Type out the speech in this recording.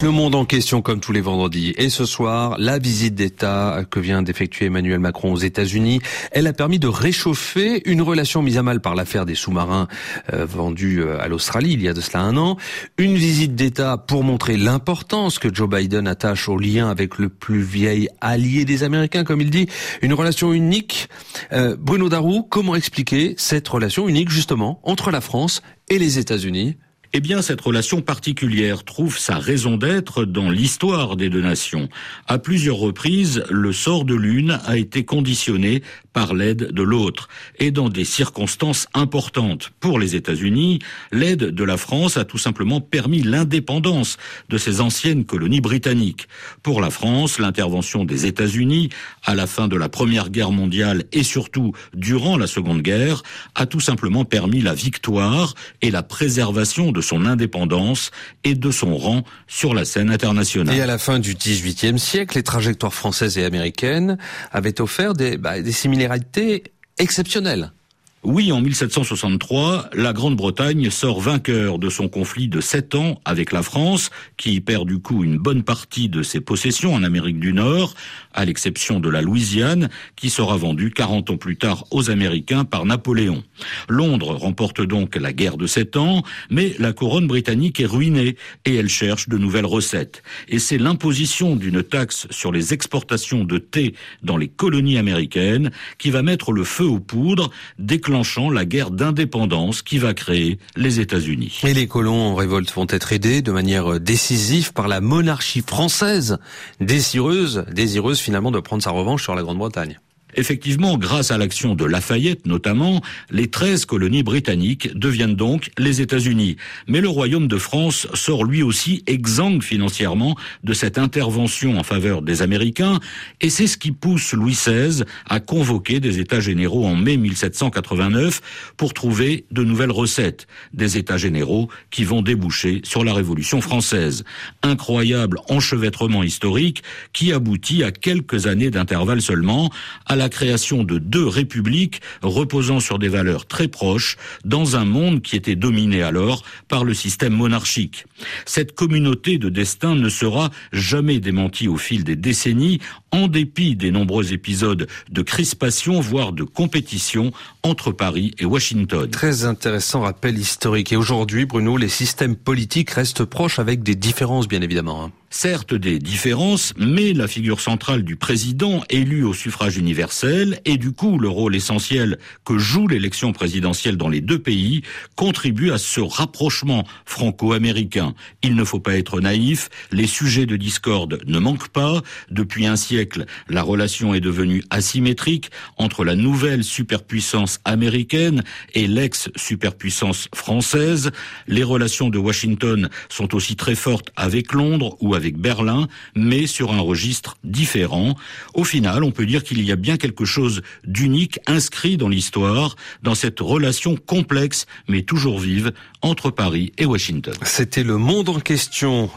Le monde en question comme tous les vendredis. Et ce soir, la visite d'État que vient d'effectuer Emmanuel Macron aux États-Unis, elle a permis de réchauffer une relation mise à mal par l'affaire des sous-marins euh, vendus euh, à l'Australie il y a de cela un an. Une visite d'État pour montrer l'importance que Joe Biden attache au lien avec le plus vieil allié des Américains, comme il dit. Une relation unique. Euh, Bruno Darou, comment expliquer cette relation unique justement entre la France et les États-Unis? Eh bien, cette relation particulière trouve sa raison d'être dans l'histoire des deux nations. À plusieurs reprises, le sort de l'une a été conditionné par l'aide de l'autre. Et dans des circonstances importantes pour les États-Unis, l'aide de la France a tout simplement permis l'indépendance de ces anciennes colonies britanniques. Pour la France, l'intervention des États-Unis à la fin de la Première Guerre mondiale et surtout durant la Seconde Guerre a tout simplement permis la victoire et la préservation de son indépendance et de son rang sur la scène internationale. Et à la fin du XVIIIe siècle, les trajectoires françaises et américaines avaient offert des, bah, des exceptionnelles. Oui, en 1763, la Grande-Bretagne sort vainqueur de son conflit de sept ans avec la France, qui perd du coup une bonne partie de ses possessions en Amérique du Nord, à l'exception de la Louisiane, qui sera vendue 40 ans plus tard aux Américains par Napoléon. Londres remporte donc la guerre de sept ans, mais la couronne britannique est ruinée et elle cherche de nouvelles recettes. Et c'est l'imposition d'une taxe sur les exportations de thé dans les colonies américaines qui va mettre le feu aux poudres, déclenchant la guerre d'indépendance qui va créer les États-Unis. Et les colons en révolte vont être aidés de manière décisive par la monarchie française, désireuse, désireuse finalement de prendre sa revanche sur la Grande-Bretagne. Effectivement, grâce à l'action de Lafayette notamment, les 13 colonies britanniques deviennent donc les États-Unis. Mais le Royaume de France sort lui aussi exsangue financièrement de cette intervention en faveur des Américains, et c'est ce qui pousse Louis XVI à convoquer des États généraux en mai 1789 pour trouver de nouvelles recettes, des États généraux qui vont déboucher sur la Révolution française. Incroyable enchevêtrement historique qui aboutit à quelques années d'intervalle seulement à la création de deux républiques reposant sur des valeurs très proches dans un monde qui était dominé alors par le système monarchique. Cette communauté de destin ne sera jamais démentie au fil des décennies en dépit des nombreux épisodes de crispation, voire de compétition entre Paris et Washington. Très intéressant rappel historique. Et aujourd'hui, Bruno, les systèmes politiques restent proches avec des différences, bien évidemment. Hein. Certes des différences, mais la figure centrale du président élu au suffrage universel et du coup le rôle essentiel que joue l'élection présidentielle dans les deux pays contribue à ce rapprochement franco-américain. Il ne faut pas être naïf, les sujets de discorde ne manquent pas. Depuis un siècle, la relation est devenue asymétrique entre la nouvelle superpuissance américaine et l'ex-superpuissance française. Les relations de Washington sont aussi très fortes avec Londres ou avec Berlin, mais sur un registre différent. Au final, on peut dire qu'il y a bien quelque chose d'unique inscrit dans l'histoire, dans cette relation complexe mais toujours vive entre Paris et Washington. C'était le monde en question.